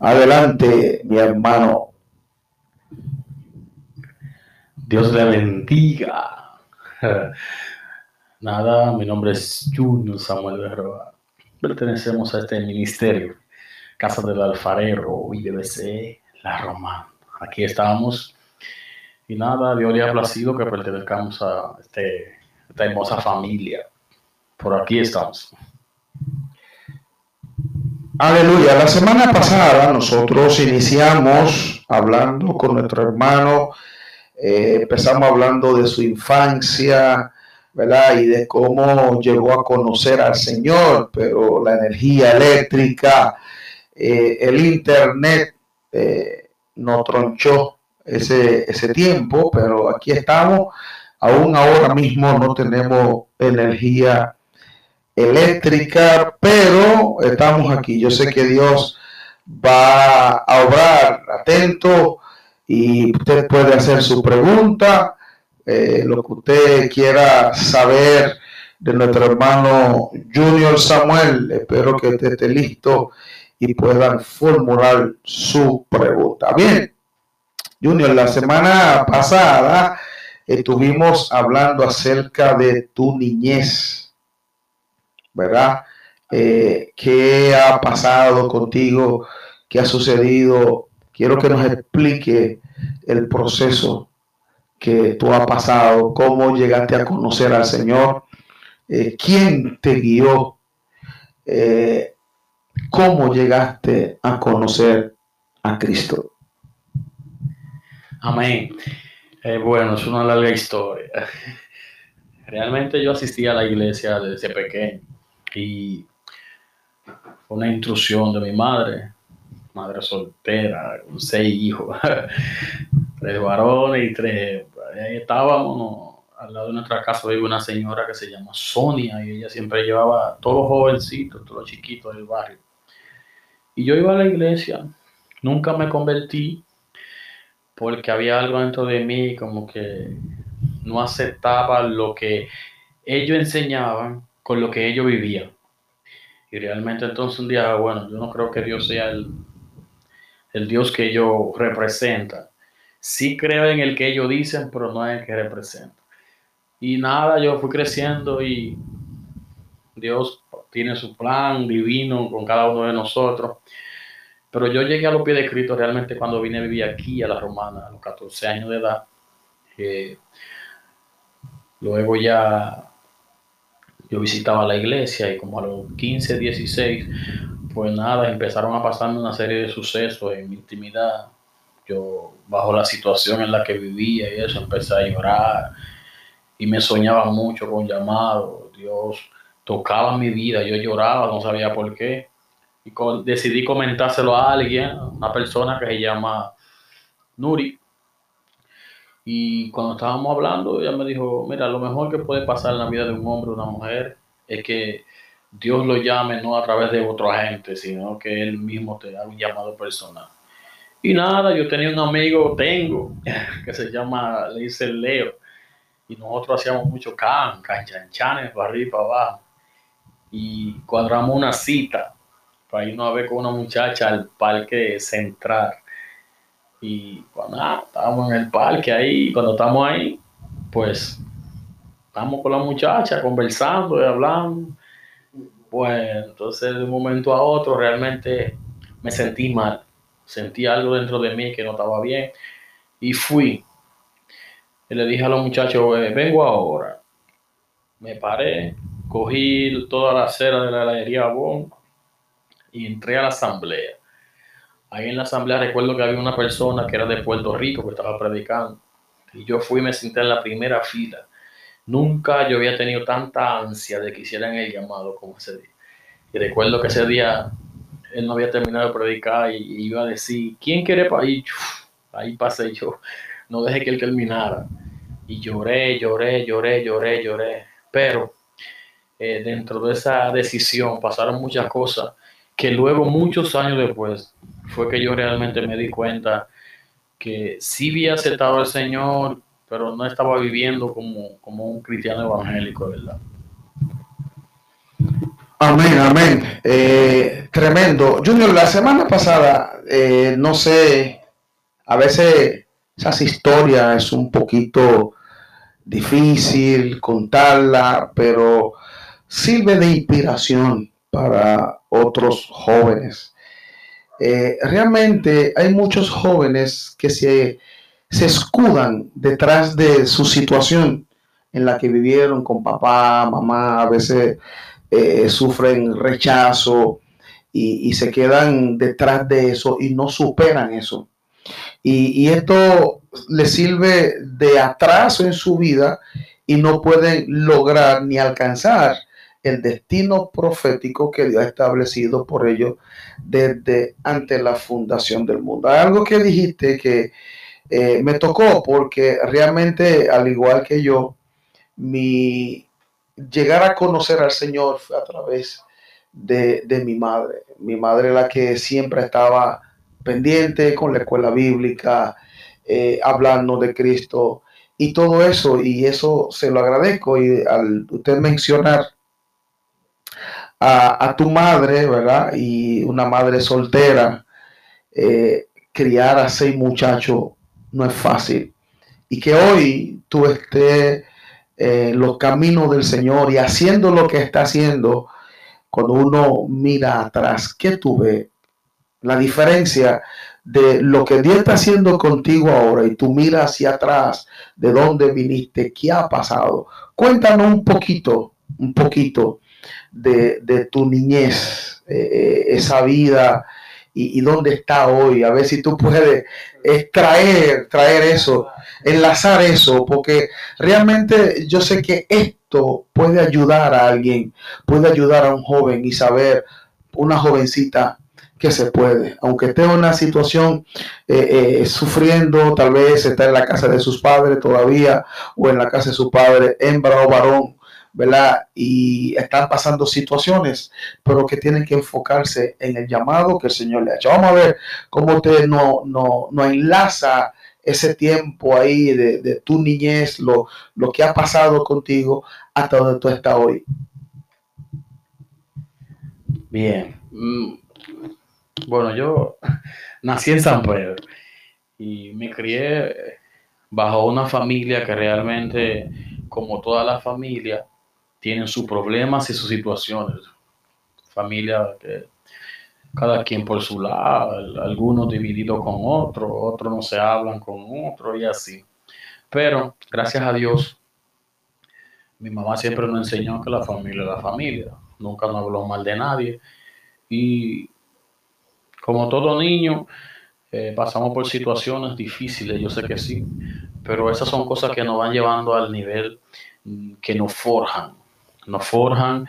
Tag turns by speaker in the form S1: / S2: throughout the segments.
S1: Adelante, mi hermano.
S2: Dios le bendiga. Nada, mi nombre es Junior Samuel Berroa. Pertenecemos a este ministerio, Casa del Alfarero, IBC, La Roma. Aquí estamos. Y nada, Dios le ha placido que pertenezcamos a este, esta hermosa familia. Por aquí estamos.
S1: Aleluya. La semana pasada nosotros iniciamos hablando con nuestro hermano, eh, empezamos hablando de su infancia, ¿verdad? Y de cómo llegó a conocer al Señor, pero la energía eléctrica, eh, el Internet eh, no tronchó ese, ese tiempo, pero aquí estamos. Aún ahora mismo no tenemos energía eléctrica, pero estamos aquí. Yo sé que Dios va a obrar atento y usted puede hacer su pregunta, eh, lo que usted quiera saber de nuestro hermano Junior Samuel. Espero que usted esté listo y puedan formular su pregunta. Bien, Junior, la semana pasada estuvimos hablando acerca de tu niñez ¿verdad? Eh, ¿Qué ha pasado contigo? ¿Qué ha sucedido? Quiero que nos explique el proceso que tú has pasado, cómo llegaste a conocer al Señor, eh, quién te guió, eh, cómo llegaste a conocer a Cristo.
S2: Amén. bueno, es una larga historia. Realmente yo asistí a la iglesia desde pequeño y una intrusión de mi madre, madre soltera, con seis hijos, tres varones y tres. Ahí estábamos, al lado de nuestra casa vive una señora que se llama Sonia y ella siempre llevaba a todos los jovencitos, todos los chiquitos del barrio. Y yo iba a la iglesia, nunca me convertí porque había algo dentro de mí como que no aceptaba lo que ellos enseñaban con lo que ellos vivían. Y realmente entonces un día, bueno, yo no creo que Dios sea el, el Dios que ellos representan. Sí creo en el que ellos dicen, pero no en el que representan. Y nada, yo fui creciendo y Dios tiene su plan divino con cada uno de nosotros. Pero yo llegué a los pies de Cristo realmente cuando vine a vivir aquí a la Romana, a los 14 años de edad. Eh, luego ya yo visitaba la iglesia y como a los 15, 16, pues nada, empezaron a pasarme una serie de sucesos en mi intimidad. Yo, bajo la situación en la que vivía y eso, empecé a llorar y me soñaba mucho con llamados. Dios tocaba mi vida, yo lloraba, no sabía por qué. Y decidí comentárselo a alguien, una persona que se llama Nuri, y cuando estábamos hablando, ella me dijo, mira, lo mejor que puede pasar en la vida de un hombre o una mujer es que Dios lo llame no a través de otro agente, sino que Él mismo te da un llamado personal. Y nada, yo tenía un amigo, tengo, que se llama, le dice Leo, y nosotros hacíamos mucho can, canchanchanes, para arriba y para abajo. Y cuadramos una cita para irnos a ver con una muchacha al parque central y cuando ah, estábamos en el parque ahí, cuando estamos ahí, pues estamos con la muchacha conversando y hablando. Pues entonces de un momento a otro realmente me sentí mal. Sentí algo dentro de mí que no estaba bien. Y fui. Y le dije a los muchachos, vengo ahora. Me paré, cogí toda la acera de la heladería Bon y entré a la asamblea ahí en la asamblea recuerdo que había una persona que era de Puerto Rico que estaba predicando. Y yo fui y me senté en la primera fila. Nunca yo había tenido tanta ansia de que hicieran el llamado como ese día. Y recuerdo que ese día él no había terminado de predicar y, iba a decir, ¿quién quiere para ahí? Ahí pasé yo, no dejé que él terminara. Y lloré, lloré, lloré, lloré, lloré. Pero eh, dentro de esa decisión pasaron muchas cosas que luego, muchos años después, fue que yo realmente me di cuenta que sí había aceptado al Señor, pero no estaba viviendo como, como un cristiano evangélico, ¿verdad?
S1: Amén, amén. Eh, tremendo. Junior, la semana pasada, eh, no sé, a veces esas historias es un poquito difícil contarla, pero sirve de inspiración para otros jóvenes. Eh, realmente hay muchos jóvenes que se, se escudan detrás de su situación en la que vivieron con papá, mamá, a veces eh, sufren rechazo y, se quedan detrás de eso y no superan eso. Y, esto les sirve de atraso en su vida y no pueden lograr ni alcanzar el destino profético que Dios ha establecido por ellos desde ante la fundación del mundo. Hay algo que dijiste que eh, me tocó porque realmente, al igual que yo, mi, llegar a conocer al Señor fue a través de, mi madre. Mi madre la que siempre estaba pendiente con la escuela bíblica, eh, hablando de Cristo y todo eso. Y eso se lo agradezco. Y al usted mencionar a, tu madre, ¿verdad? Y una madre soltera, eh, criar a seis muchachos no es fácil. Y que hoy tú estés eh, los caminos del Señor y haciendo lo que está haciendo, cuando uno mira atrás, ¿qué tú ves? La diferencia de lo que Dios está haciendo contigo ahora y tú miras hacia atrás, de dónde viniste, qué ha pasado. Cuéntanos un poquito, un poquito de, tu niñez, eh, esa vida y, dónde está hoy. A ver si tú puedes extraer, traer eso, enlazar eso, porque realmente yo sé que esto puede ayudar a alguien, puede ayudar a un joven y saber, una jovencita, que se puede, aunque esté en una situación eh, eh, sufriendo, tal vez está en la casa de sus padres todavía o en la casa de su padre, hembra o varón, ¿verdad? Y están pasando situaciones, pero que tienen que enfocarse en el llamado que el Señor le ha hecho. Vamos a ver cómo usted no, no, no enlaza ese tiempo ahí de, tu niñez, lo, lo que ha pasado contigo hasta donde tú estás hoy.
S2: Bien. Mm, bueno, yo nací en San Pedro y me crié bajo una familia que realmente, como toda la familia, tienen sus problemas y sus situaciones. Familia que cada quien por su lado, algunos divididos con otros, otros no se hablan con otros y así. Pero gracias a Dios, mi mamá siempre nos enseñó que la familia es la familia, nunca nos habló mal de nadie. Y como todo niño, eh, pasamos por situaciones difíciles, yo sé que sí, pero esas son cosas que nos van llevando al nivel mm, que nos forjan, nos forjan,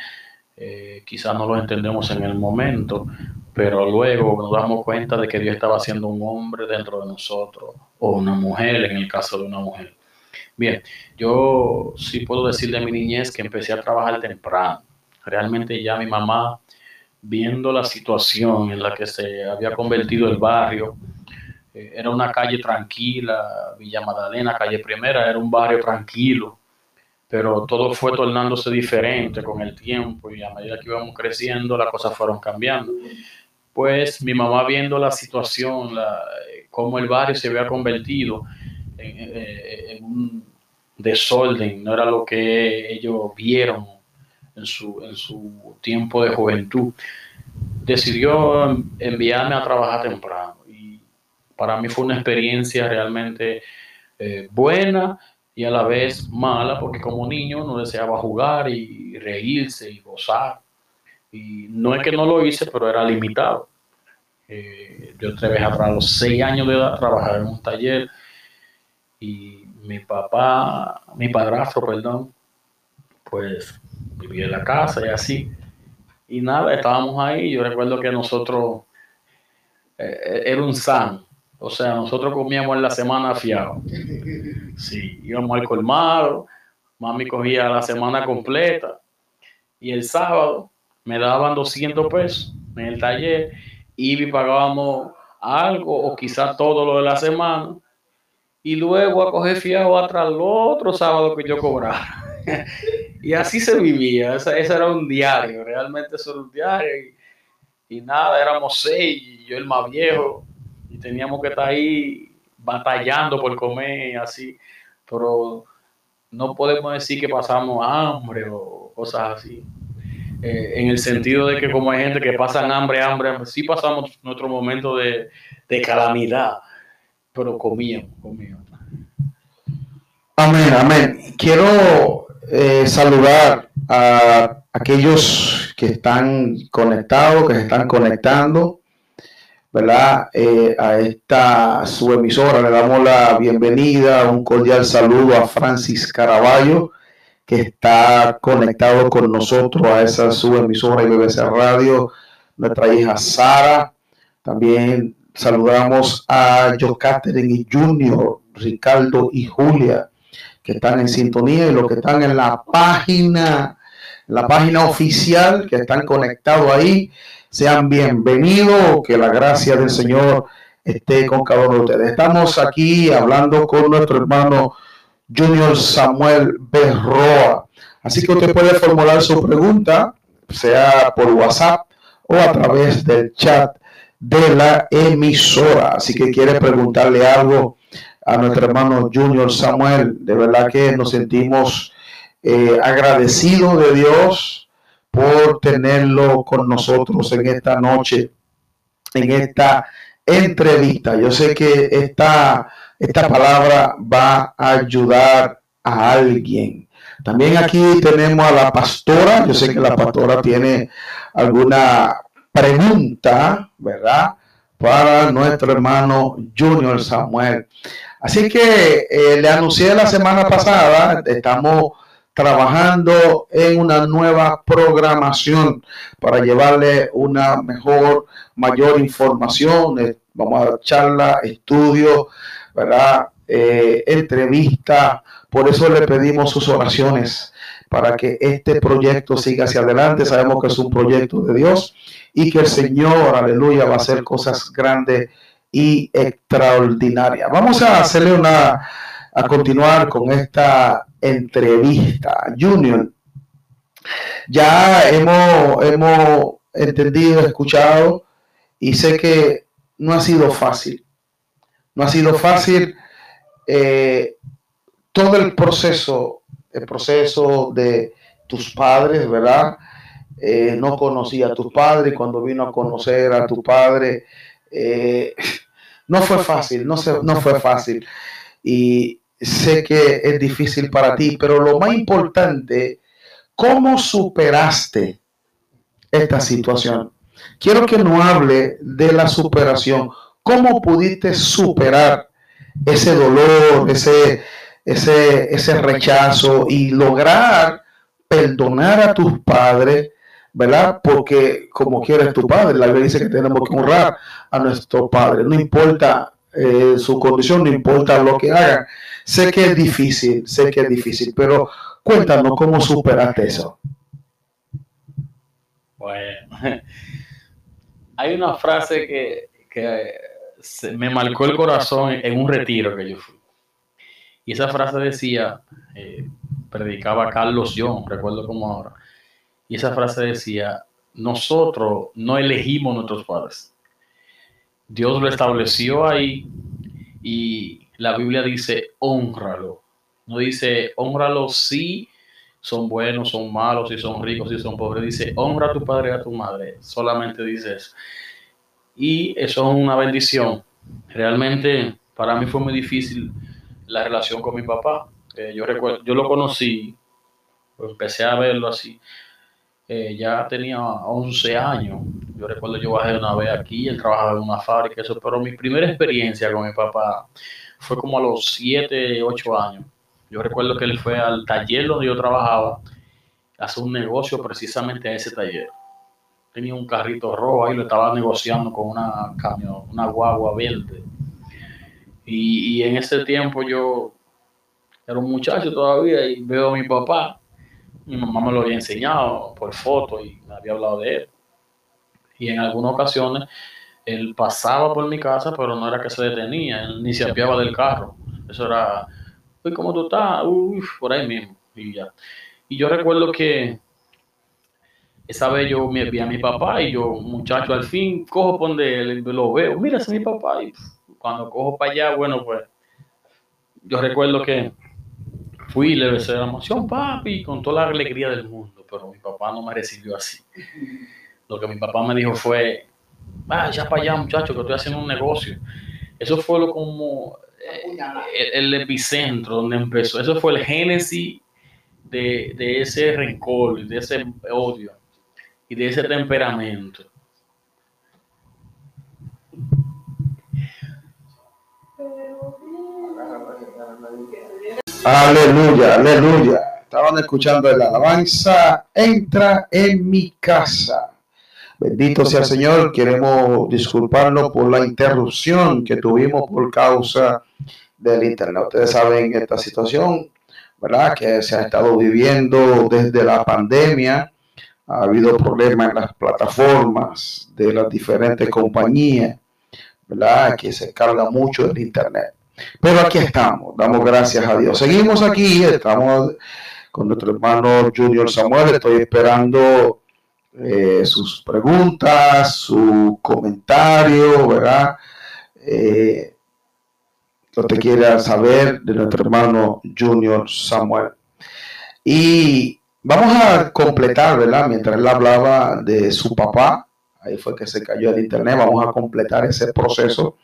S2: eh, quizás no lo entendemos en el momento, pero luego nos damos cuenta de que Dios estaba haciendo un hombre dentro de nosotros, o una mujer en el caso de una mujer. Bien, yo sí puedo decir de mi niñez que empecé a trabajar temprano. Realmente ya mi mamá, viendo la situación en la que se había convertido el barrio, eh, era una calle tranquila, Villa Magdalena, calle Primera, era un barrio tranquilo, pero todo fue tornándose diferente con el tiempo y a medida que íbamos creciendo las cosas fueron cambiando. Pues mi mamá viendo la situación, la, cómo el barrio se había convertido en, un desorden, no era lo que ellos vieron en su, en su tiempo de juventud, decidió enviarme a trabajar temprano. Y para mí fue una experiencia realmente eh, buena y a la vez mala, porque como niño no deseaba jugar y reírse y gozar. Y no es que no lo hice, pero era limitado. Eh, yo trabajé a los seis años de edad, trabajar en un taller y mi papá, mi padrastro, perdón, pues vivía en la casa y así. Y nada, estábamos ahí. Yo recuerdo que nosotros, eh, era un san, o sea, nosotros comíamos en la semana fiado. Sí, íbamos al colmado, mami cogía la semana completa y el sábado me daban 200 pesos en el taller y pagábamos algo o quizás todo lo de la semana y luego a coger fiado atrás el otro sábado que yo cobraba. Y así se vivía, ese, era un diario, realmente eso era un diario. Y, y nada, éramos seis, y yo el más viejo, y teníamos que estar ahí batallando por comer, así. Pero no podemos decir que pasamos hambre o cosas así. Eh, en el sentido de que como hay gente que pasa hambre, hambre, hambre, sí pasamos nuestro momento de, calamidad, pero comíamos, comíamos.
S1: Amén, amén. Quiero eh, saludar a aquellos que están conectados, que se están conectando, ¿verdad? Eh, a esta su emisora le damos la bienvenida, un cordial saludo a Francis Caraballo que está conectado con nosotros a esa subemisora y BBC Radio, nuestra hija Sara. También saludamos a Joe Catherine y Junior, Ricardo y Julia, que están en sintonía y los que están en la página, la página oficial, que están conectados ahí. Sean bienvenidos, que la gracia del Señor esté con cada uno de ustedes. Estamos aquí hablando con nuestro hermano Junior Samuel Berroa. Así que usted puede formular su pregunta, sea por WhatsApp o a través del chat de la emisora. Así que quiere preguntarle algo a nuestro hermano Junior Samuel. De verdad que nos sentimos eh, agradecidos de Dios por tenerlo con nosotros en esta noche, en esta entrevista. Yo sé que esta esta palabra va a ayudar a alguien. También aquí tenemos a la pastora. Yo sé que la pastora tiene alguna pregunta, ¿verdad? Para nuestro hermano Junior Samuel. Así que eh, le anuncié la semana pasada, estamos trabajando en una nueva programación para llevarle una mejor, mayor información. Eh, vamos a charla, estudio, ¿verdad? Eh, entrevista. Por eso le pedimos sus oraciones para que este proyecto siga hacia adelante. Sabemos que es un proyecto de Dios y que el Señor, aleluya, va a hacer cosas grandes y extraordinarias. Vamos a hacerle una, a continuar con esta entrevista. Junior, ya hemos, hemos entendido, escuchado y sé que no ha sido fácil. No ha sido fácil eh, todo el proceso, el proceso de tus padres, ¿verdad? Eh, no conocía a tu padre cuando vino a conocer a tu padre, eh, no fue fácil, no, no fue fácil. Y sé que es difícil para ti, pero lo más importante, ¿cómo superaste esta situación? Quiero que no hable de la superación. ¿Cómo pudiste superar ese dolor, ese, ese, ese rechazo y lograr perdonar a tus padres? ¿verdad? Porque como quieres tu padre, la Biblia dice que tenemos que honrar a nuestro padre, no importa eh, su condición, no importa lo que hagan. Sé que es difícil, sé que es difícil, pero cuéntanos cómo superaste eso.
S2: Bueno, hay una frase que, que me marcó el corazón en un retiro que yo fui. Y esa frase decía, eh, predicaba Carlos John, recuerdo como ahora, y esa frase decía, nosotros no elegimos nuestros padres. Dios lo estableció ahí y la Biblia dice, honralo. No dice, honralo si son buenos, son malos, si son ricos, si son pobres. Dice, honra a tu padre y a tu madre. Solamente dice eso y eso es una bendición. Realmente para mí fue muy difícil la relación con mi papá. Eh, yo recuerdo, yo lo conocí, empecé a verlo así. Eh, ya tenía 11 años. Yo recuerdo yo bajé una vez aquí, él trabajaba en una fábrica, eso, pero mi primera experiencia con mi papá fue como a los 7, 8 años. Yo recuerdo que él fue al taller donde yo trabajaba, a hacer un negocio precisamente a ese taller tenía un carrito rojo ahí, lo estaba negociando con una camión, una guagua verde. Y, en ese tiempo yo era un muchacho todavía y veo a mi papá. Mi mamá me lo había enseñado por foto y me había hablado de él. Y en algunas ocasiones él pasaba por mi casa, pero no era que se detenía, él ni se apiaba del carro. Eso era, uy, ¿cómo tú estás? Uy, por ahí mismo. Y ya. Y yo recuerdo que esa vez yo me vi a mi papá y yo, muchacho, al fin cojo por donde él, lo veo, mira, ese es mi papá. Y cuando cojo para allá, bueno, pues yo recuerdo que fui y le besé la emoción, papi, con toda la alegría del mundo, pero mi papá no me recibió así. Lo que mi papá me dijo fue, ah, ya para allá, muchacho, que estoy haciendo un negocio. Eso fue lo como eh, el, epicentro donde empezó. Eso fue el génesis de, de ese rencor, de ese odio y de ese temperamento.
S1: Aleluya, aleluya. Estaban escuchando la alabanza. Entra en mi casa. Bendito sea el Señor. Queremos disculparnos por la interrupción que tuvimos por causa del Internet. Ustedes saben esta situación, ¿verdad? Que se ha estado viviendo desde la pandemia. Ha habido problemas en las plataformas de las diferentes compañías, ¿verdad? Que se carga mucho del Internet. Pero aquí estamos, damos gracias a Dios. Seguimos aquí, estamos con nuestro hermano Junior Samuel. Estoy esperando eh, sus preguntas, su comentario, ¿verdad? Eh, lo que quiera saber de nuestro hermano Junior Samuel. Y vamos a completar, ¿verdad? Mientras él hablaba de su papá, ahí fue que se cayó el internet, vamos a completar ese proceso.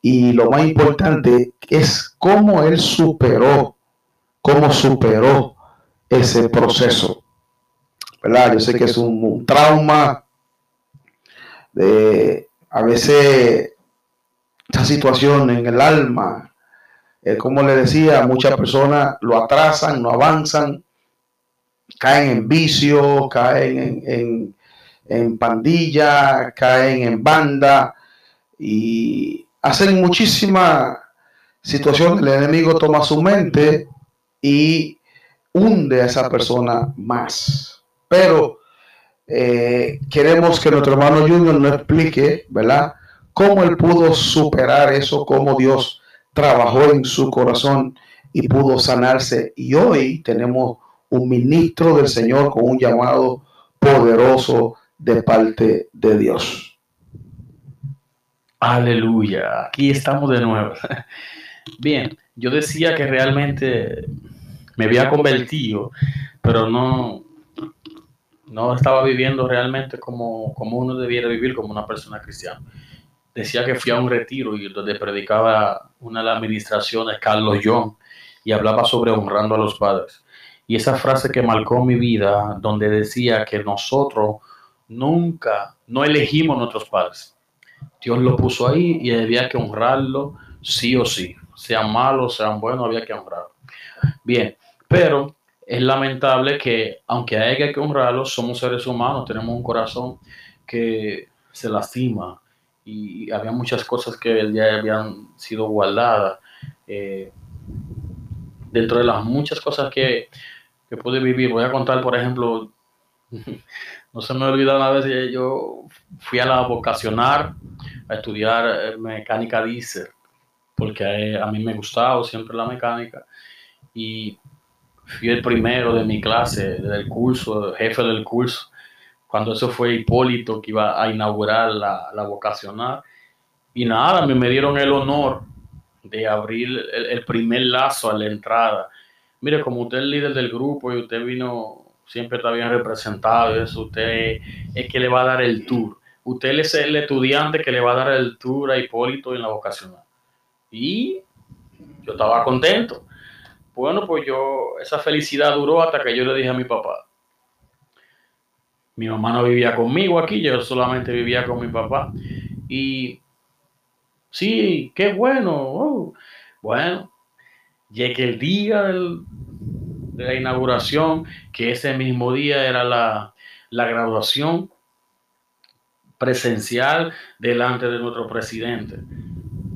S1: Y lo más importante es cómo él superó, cómo superó ese proceso. ¿verdad? Yo sé que es un, trauma de a veces esta situación en el alma, eh, como le decía, muchas personas lo atrasan, no avanzan, caen en vicio, caen en, en, en pandilla, caen en banda y hacen muchísimas situaciones. El enemigo toma su mente y hunde a esa persona más. Pero eh, queremos que nuestro hermano Junior nos explique, ¿verdad? Cómo él pudo superar eso, cómo Dios trabajó en su corazón y pudo sanarse. Y hoy tenemos un ministro del Señor con un llamado poderoso de parte de Dios.
S2: Aleluya, aquí estamos de nuevo. Bien, yo decía que realmente me había convertido, pero no, no estaba viviendo realmente como, como uno debiera vivir como una persona cristiana. Decía que fui a un retiro y donde predicaba una de las administraciones, Carlos John, y hablaba sobre honrando a los padres. Y esa frase que marcó mi vida, donde decía que nosotros nunca, no elegimos nuestros padres. Dios lo puso ahí y había que honrarlo sí o sí. Sean malos, sean buenos, había que honrarlo. Bien, pero es lamentable que, aunque haya que honrarlos, somos seres humanos, tenemos un corazón que se lastima y había muchas cosas que ya habían sido guardadas. Eh, dentro de las muchas cosas que, que pude vivir, voy a contar, por ejemplo, no se me olvida una vez, yo fui a la vocacional a estudiar mecánica diésel, porque a mí me gustaba siempre la mecánica. Y fui el primero de mi clase, del curso, jefe del curso, cuando eso fue Hipólito que iba a inaugurar la, la vocacional. Y nada, me, me dieron el honor de abrir el, primer lazo a la entrada. Mire, como usted es el líder del grupo y usted vino, siempre está bien representado, eso usted es que le va a dar el tour. Usted es el estudiante que le va a dar el tour a Hipólito en la vocacional. Y yo estaba contento. Bueno, pues yo, esa felicidad duró hasta que yo le dije a mi papá. Mi mamá no vivía conmigo aquí, yo solamente vivía con mi papá. Y sí, qué bueno. Uh, bueno, llegué el día de la inauguración, que ese mismo día era la, la graduación presencial delante de nuestro presidente.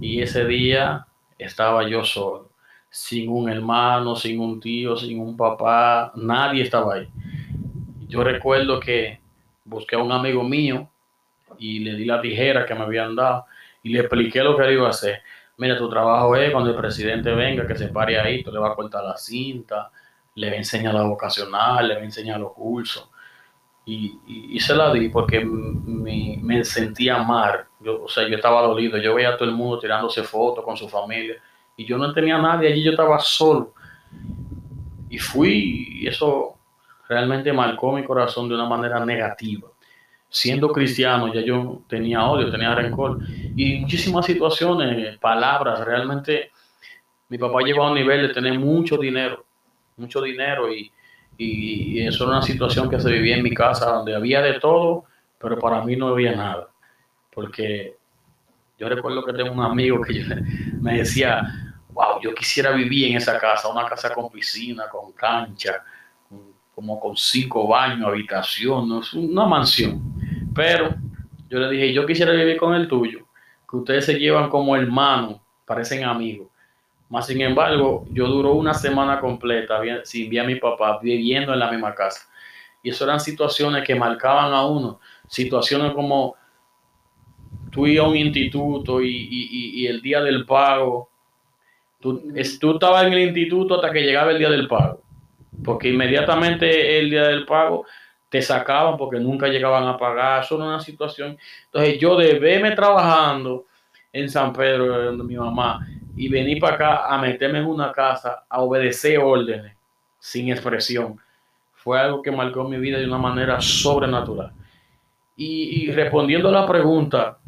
S2: Y ese día estaba yo solo sin un hermano, sin un tío, sin un papá, nadie estaba ahí. Yo recuerdo que busqué a un amigo mío y le di la tijera que me habían dado y le expliqué lo que él iba a hacer. Mira, tu trabajo es cuando el presidente venga, que se pare ahí, tú le vas a cortar la cinta, le voy a enseñar la vocacional, le voy a enseñar los cursos. Y, se la di porque me, me sentía mal. Yo, o sea, yo estaba dolido. Yo veía a todo el mundo tirándose fotos con su familia. Y yo no tenía nadie allí, yo estaba solo. Y fui, y eso realmente marcó mi corazón de una manera negativa. Siendo cristiano, ya yo tenía odio, tenía rencor. Y muchísimas situaciones, palabras, realmente mi papá llegó a un nivel de tener mucho dinero, mucho dinero y, y, eso era una situación que se vivía en mi casa donde había de todo, pero para mí no había nada. Porque yo recuerdo que tengo un amigo que me decía, wow, yo quisiera vivir en esa casa, una casa con piscina, con cancha, como con cinco baños, habitación, ¿no? una mansión. Pero yo le dije, yo quisiera vivir con el tuyo, que ustedes se llevan como hermanos, parecen amigos. Más sin embargo, yo duró una semana completa sin ver a mi papá viviendo en la misma casa. Y eso eran situaciones que marcaban a uno. Situaciones como tú ibas a un instituto y, el día del pago, tú, tú estabas en el instituto hasta que llegaba el día del pago. Porque inmediatamente el día del pago te sacaban porque nunca llegaban a pagar. Eso era una situación. Entonces yo de verme trabajando en San Pedro, donde mi mamá, y venir para acá a meterme en una casa, a obedecer órdenes sin expresión, fue algo que marcó mi vida de una manera sobrenatural. Y, respondiendo a la pregunta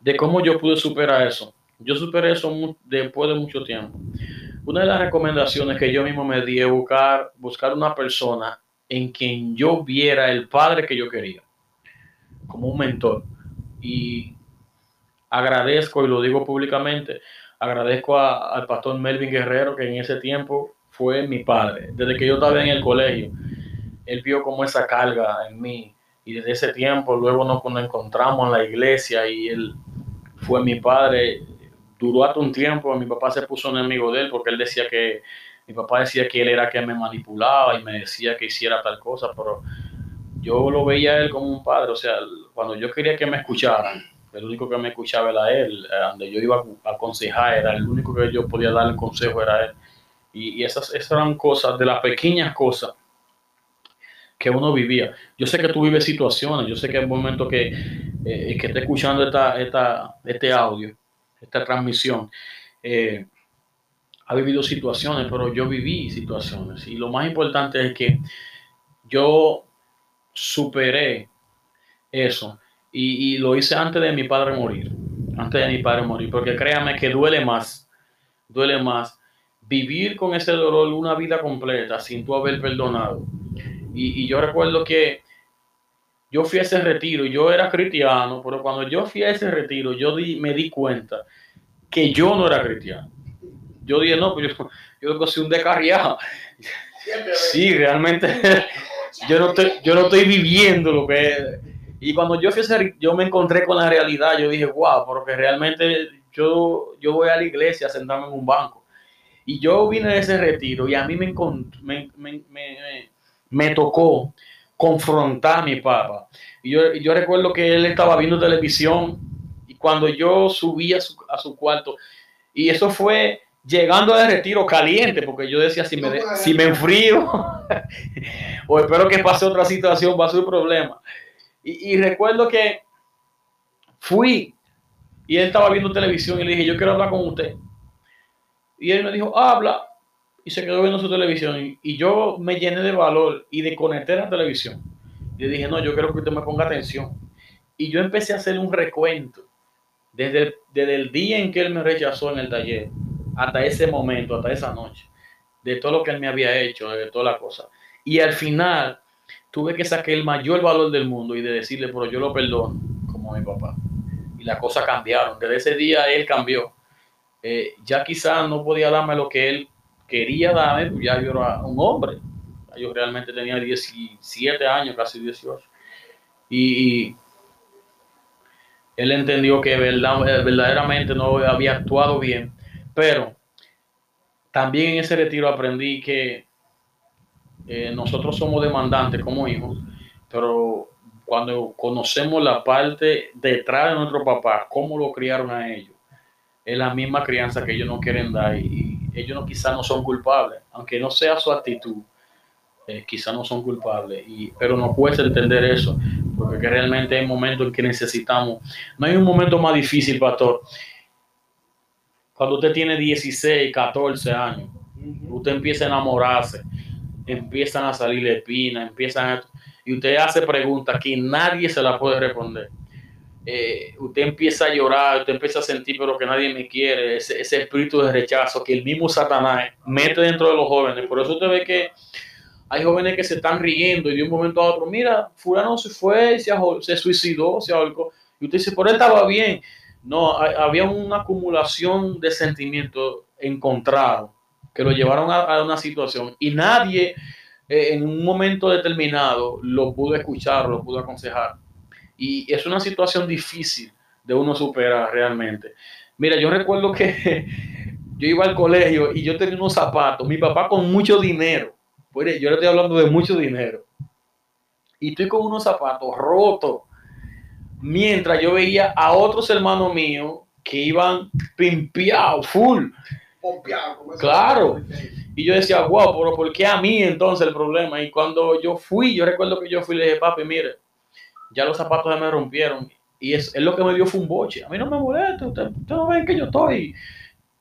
S2: de cómo yo pude superar eso, yo superé eso después de mucho tiempo. Una de las recomendaciones que yo mismo me di es buscar, buscar una persona en quien yo viera el padre que yo quería, como un mentor. Y agradezco, y lo digo públicamente, agradezco al pastor Melvin Guerrero, que en ese tiempo fue mi padre. Desde que yo estaba en el colegio, él vio como esa carga en mí. Y desde ese tiempo, luego nos, encontramos en la iglesia y él fue mi padre. Duró hasta un tiempo, mi papá se puso enemigo de él porque él decía que, mi papá decía que él era quien me manipulaba y me decía que hiciera tal cosa, pero yo lo veía a él como un padre. O sea, cuando yo quería que me escucharan, el único que me escuchaba era él, eh, donde yo iba a aconsejar, era el único que yo podía dar el consejo era él. Y, esas, eran cosas, de las pequeñas cosas que uno vivía. Yo sé que tú vives situaciones, yo sé que en el momento que, eh, que esté escuchando esta, esta, este audio, esta transmisión, eh, ha vivido situaciones, pero yo viví situaciones. Y lo más importante es que yo superé eso y, lo hice antes de mi padre morir, antes de mi padre morir, porque créame que duele más, duele más vivir con ese dolor una vida completa sin tú haber perdonado. Y, yo recuerdo que yo fui a ese retiro, yo era cristiano, pero cuando yo fui a ese retiro, yo me di cuenta que yo no era cristiano. Yo dije, no, pues yo, yo soy un descarriado. Sí, realmente yo no, estoy, yo no estoy viviendo lo que y cuando yo fui a yo me encontré con la realidad, yo dije, wow, porque realmente yo, yo voy a la iglesia a sentarme en un banco. Y yo vine de ese retiro y a mí me, me, me, me tocó confrontar a mi papá. Y yo, yo, recuerdo que él estaba viendo televisión y cuando yo subí a su, a su cuarto, y eso fue llegando al retiro caliente, porque yo decía, si me, si me enfrío o espero que pase otra situación, va a ser problema. Y, recuerdo que fui y él estaba viendo televisión y le dije, yo quiero hablar con usted. Y él me dijo, habla. Y se quedó viendo su televisión. Y, yo me llené de valor y de conectar la televisión. Y le dije, no, yo quiero que usted me ponga atención. Y yo empecé a hacer un recuento desde desde el día en que él me rechazó en el taller hasta ese momento, hasta esa noche, de todo lo que él me había hecho, de toda la cosa. Y al final tuve que sacar el mayor valor del mundo y de decirle, pero yo lo perdono, como mi papá. Y las cosas cambiaron. Desde ese día él cambió. Eh, ya quizás no podía darme lo que él quería darme, pues ya yo era un hombre. Yo realmente tenía 17 años, casi 18. Y, él entendió que verdad, verdaderamente no había actuado bien. Pero también en ese retiro aprendí que eh, nosotros somos demandantes como hijos, pero cuando conocemos la parte detrás de nuestro papá, cómo lo criaron a ellos, es la misma crianza que ellos no quieren dar y, ellos quizás no son culpables, aunque no sea su actitud, eh, quizás no son culpables, y, pero nos cuesta entender eso, porque realmente hay momentos en que necesitamos, no hay un momento más difícil, pastor, cuando usted tiene 16, 14 años, usted empieza a enamorarse, empiezan a salir espinas, empiezan a, y usted hace preguntas que nadie se la puede responder. Eh, usted empieza a llorar, usted empieza a sentir pero que nadie me quiere, ese, ese, espíritu de rechazo que el mismo Satanás mete dentro de los jóvenes. Por eso usted ve que hay jóvenes que se están riendo y de un momento a otro, mira, fulano se fue, se, se suicidó, se algo. Y usted dice, por él estaba bien. No, había una acumulación de sentimientos encontrados que lo llevaron a, una situación y nadie eh, en un momento determinado lo pudo escuchar, lo pudo aconsejar. Y es una situación difícil de uno superar realmente. Mira, yo recuerdo que yo iba al colegio y yo tenía unos zapatos, mi papá con mucho dinero, pues yo le estoy hablando de mucho dinero, y estoy con unos zapatos rotos mientras yo veía a otros hermanos míos que iban pimpeados, full. Claro. Y yo decía, wow, pero ¿por qué a mí entonces el problema? Y cuando yo fui, yo recuerdo que yo fui y le dije, papi, mire, ya los zapatos se me rompieron. Y es, es lo que me dio fue un boche. A mí no me molesta, usted, no ve que yo estoy,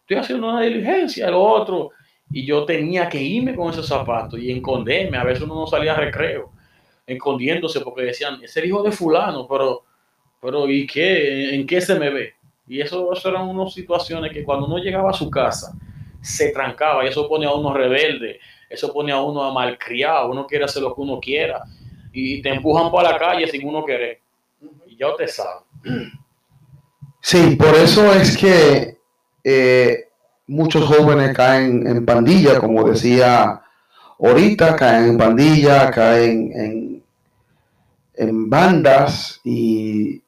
S2: estoy haciendo una diligencia, lo otro. Y yo tenía que irme con esos zapatos y esconderme. A veces uno no salía a recreo, escondiéndose porque decían, es hijo de fulano, pero pero ¿y qué? ¿En qué se me ve? Y eso, eran unas situaciones que cuando uno llegaba a su casa, se trancaba y eso pone a uno rebelde, eso pone a uno a malcriado, uno quiere hacer lo que uno quiera y te empujan para la calle sin uno querer. Y ya te sabe.
S1: Sí, por eso es que eh, muchos jóvenes caen en pandilla, como decía ahorita, caen en pandilla, caen en, en bandas y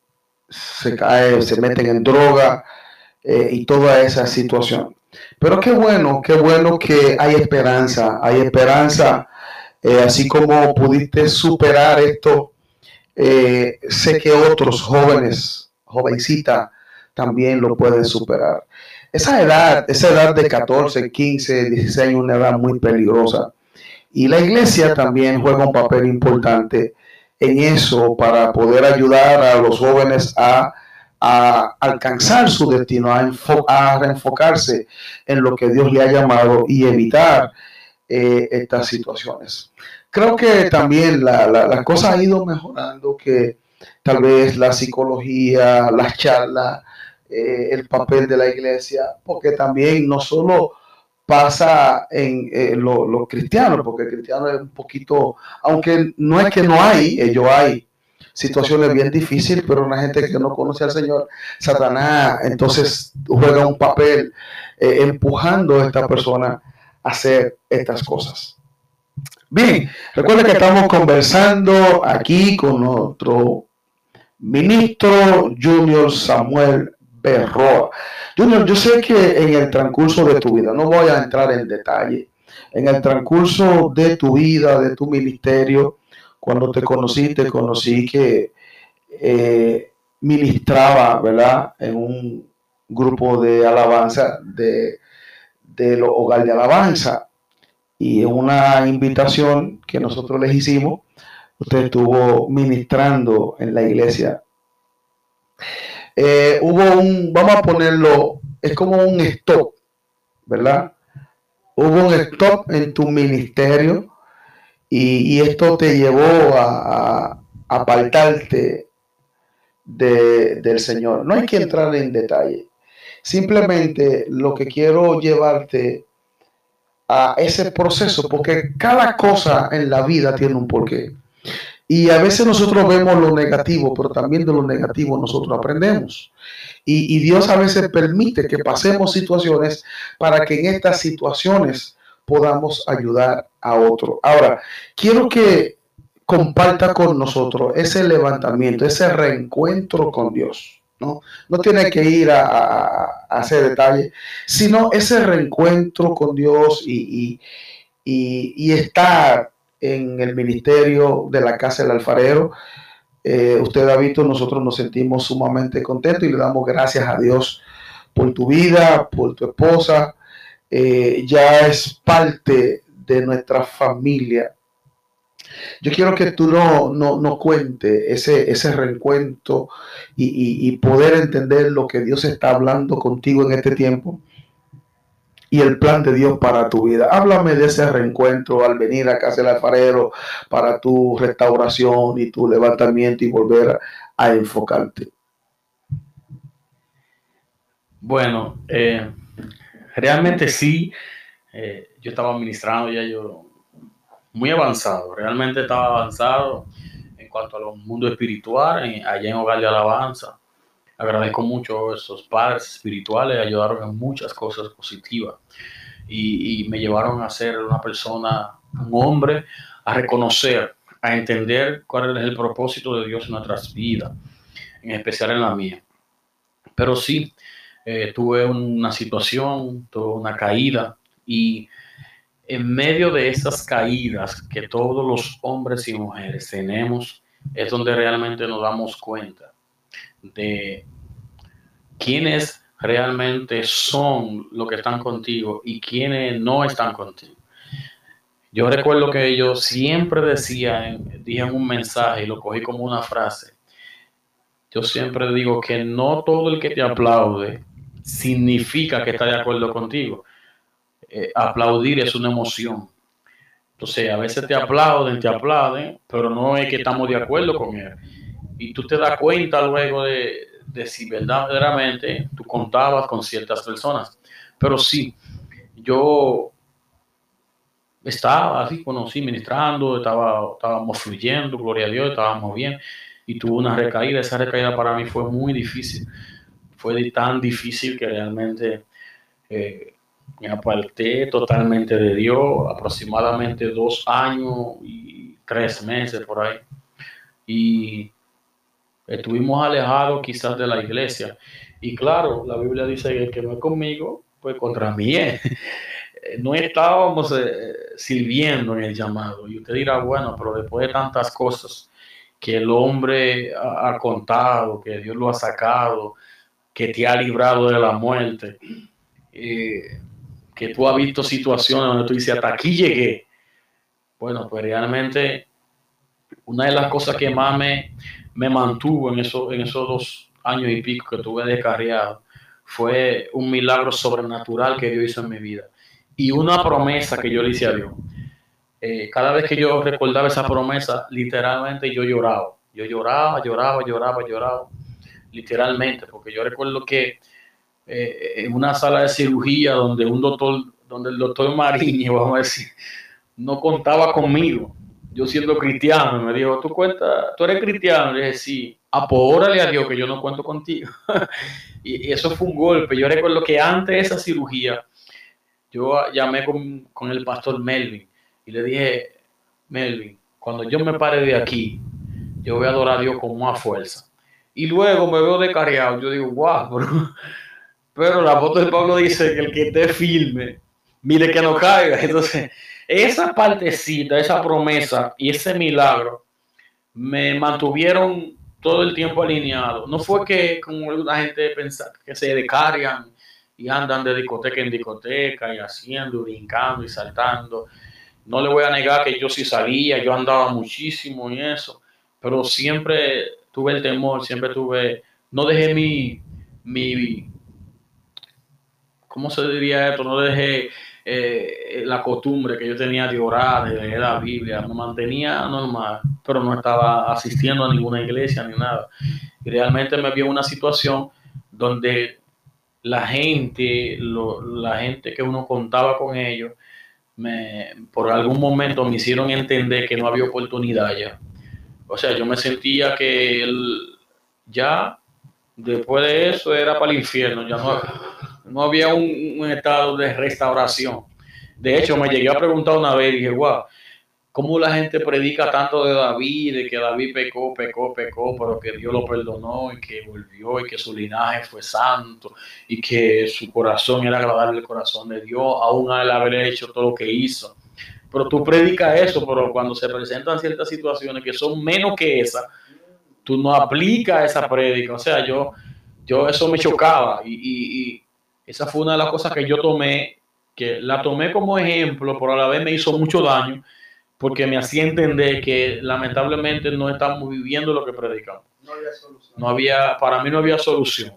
S1: se cae, se meten en droga eh, y toda esa situación. Pero qué bueno, qué bueno que hay esperanza, hay esperanza, eh, así como pudiste superar esto, eh, sé que otros jóvenes, jovencita, también lo pueden superar. Esa edad, esa edad de 14, 15, 16, una edad muy peligrosa. Y la iglesia también juega un papel importante en eso para poder ayudar a los jóvenes a, alcanzar su destino, a, a, reenfocarse en lo que Dios le ha llamado y evitar eh, estas situaciones. Creo que también la, la, cosa ha ido mejorando, que tal vez la psicología, las charlas, eh, el papel de la iglesia, porque también no solo pasa en eh, los cristianos, porque el cristiano es un poquito, aunque no es que no hay, ellos hay situaciones bien difíciles, pero una gente que no conoce al Señor, Satanás, entonces juega un papel eh, empujando a esta persona a hacer estas cosas. Bien, recuerda que estamos conversando aquí con nuestro ministro Junior Samuel Junior, yo sé que en el transcurso de tu vida, no voy a entrar en detalle, en el transcurso de tu vida, de tu ministerio, cuando te conocí, te conocí que eh, ministraba, ¿verdad? En un grupo de alabanza de, de los hogar de alabanza. Y en una invitación que nosotros les hicimos, usted estuvo ministrando en la iglesia eh, hubo un, vamos a ponerlo, es como un stop, ¿verdad? Hubo un stop en tu ministerio y, esto te llevó a, apartarte del Señor. No hay que entrar en detalle. Simplemente lo que quiero llevarte a ese proceso, porque cada cosa en la vida tiene un porqué. Y a veces nosotros vemos lo negativo, pero también de lo negativo nosotros aprendemos. Y, Dios a veces permite que pasemos situaciones para que en estas situaciones podamos ayudar a otro. Ahora, quiero que comparta con nosotros ese levantamiento, ese reencuentro con Dios. No, no tiene que ir a, hacer detalles, sino ese reencuentro con Dios y, y, y estar en el ministerio de la Casa del Alfarero. Eh, usted ha visto, nosotros nos sentimos sumamente contentos y le damos gracias a Dios por tu vida, por tu esposa, eh, ya es parte de nuestra familia. Yo quiero que tú no, no, no cuentes ese, ese reencuentro y, poder entender lo que Dios está hablando contigo en este tiempo y el plan de Dios para tu vida. Háblame de ese reencuentro al venir a casa del alfarero para tu restauración y tu levantamiento y volver a, enfocarte.
S2: Bueno, eh, realmente sí, eh, yo estaba ministrando ya yo muy avanzado, realmente estaba avanzado en cuanto a mundo espiritual, allá en Hogar de Alabanza. Agradezco mucho a esos padres espirituales, ayudaron en muchas cosas positivas y, me llevaron a ser una persona, un hombre, a reconocer, a entender cuál es el propósito de Dios en nuestras vidas, en especial en la mía. Pero sí, eh, tuve una situación, tuve una caída y en medio de esas caídas que todos los hombres y mujeres tenemos, es donde realmente nos damos cuenta de quiénes realmente son los que están contigo y quiénes no están contigo. Yo recuerdo que yo siempre decía, dije un mensaje y lo cogí como una frase. Yo siempre digo que no todo el que te aplaude significa que está de acuerdo contigo. Eh, aplaudir es una emoción. Entonces, a veces te aplauden, te aplauden, pero no es que estamos de acuerdo con él. Y tú te das cuenta luego de, de si verdaderamente tú contabas con ciertas personas. Pero sí, yo estaba así, sí, ministrando, estaba, estábamos fluyendo, gloria a Dios, estábamos bien, y tuve una recaída. Esa recaída para mí fue muy difícil. Fue tan difícil que realmente eh, me aparté totalmente de Dios, aproximadamente dos años y tres meses por ahí. Y estuvimos alejados quizás de la iglesia. Y claro, la Biblia dice que el que no es conmigo, pues contra mí es. No estábamos eh, sirviendo en el llamado. Y usted dirá, bueno, pero después de tantas cosas que el hombre ha, contado, que Dios lo ha sacado, que te ha librado de la muerte, eh, que tú has visto situaciones donde tú dices, hasta aquí llegué. Bueno, pues realmente una de las cosas que más me, me mantuvo en, eso, en esos dos años y pico que tuve descarriado fue un milagro sobrenatural que Dios hizo en mi vida y una promesa que yo le hice a Dios. Eh, cada vez que yo recordaba esa promesa, literalmente yo lloraba. Yo lloraba, lloraba, lloraba, lloraba, literalmente, porque yo recuerdo que eh, en una sala de cirugía donde un doctor, donde el doctor Mariño, vamos a decir, no contaba conmigo, yo siendo cristiano, me dijo, ¿tú cuentas, tú eres cristiano? Le dije, sí, apórale a Dios que yo no cuento contigo. y, eso fue un golpe. Yo recuerdo que antes de esa cirugía, yo llamé con, con el pastor Melvin y le dije, Melvin, cuando yo me pare de aquí, yo voy a adorar a Dios con más fuerza. Y luego me veo descarriado, yo digo, guau, pero, pero la foto de Pablo dice que el que esté firme, mire que no caiga. Entonces, esa partecita, esa promesa y ese milagro me mantuvieron todo el tiempo alineado. No fue que como la gente pensa que se descargan y andan de discoteca en discoteca y haciendo, brincando y saltando. No le voy a negar que yo sí salía, yo andaba muchísimo en eso, pero siempre tuve el temor, siempre tuve, no dejé mi, mi, ¿cómo se diría esto? No dejé eh, la costumbre que yo tenía de orar, de leer la Biblia, me mantenía normal, pero no estaba asistiendo a ninguna iglesia ni nada. Y realmente me vio una situación donde la gente, la gente que uno contaba con ellos, me, por algún momento me hicieron entender que no había oportunidad ya. O sea, yo me sentía que ya después de eso era para el infierno, ya no, no había un, estado de restauración. De hecho, me llegué a preguntar una vez dije, wow, ¿cómo la gente predica tanto de David, de que David pecó, pecó, pecó, pero que Dios lo perdonó y que volvió y que su linaje fue santo y que su corazón era agradable el corazón de Dios, aún al haber hecho todo lo que hizo? Pero tú predicas eso, pero cuando se presentan ciertas situaciones que son menos que esa, tú no aplicas esa prédica. O sea, yo, yo eso me chocaba y esa fue una de las cosas que yo tomé que la tomé como ejemplo, pero a la vez me hizo mucho daño porque me hacía entender que lamentablemente no estamos viviendo lo que predicamos. No había solución. No había, para mí no había solución.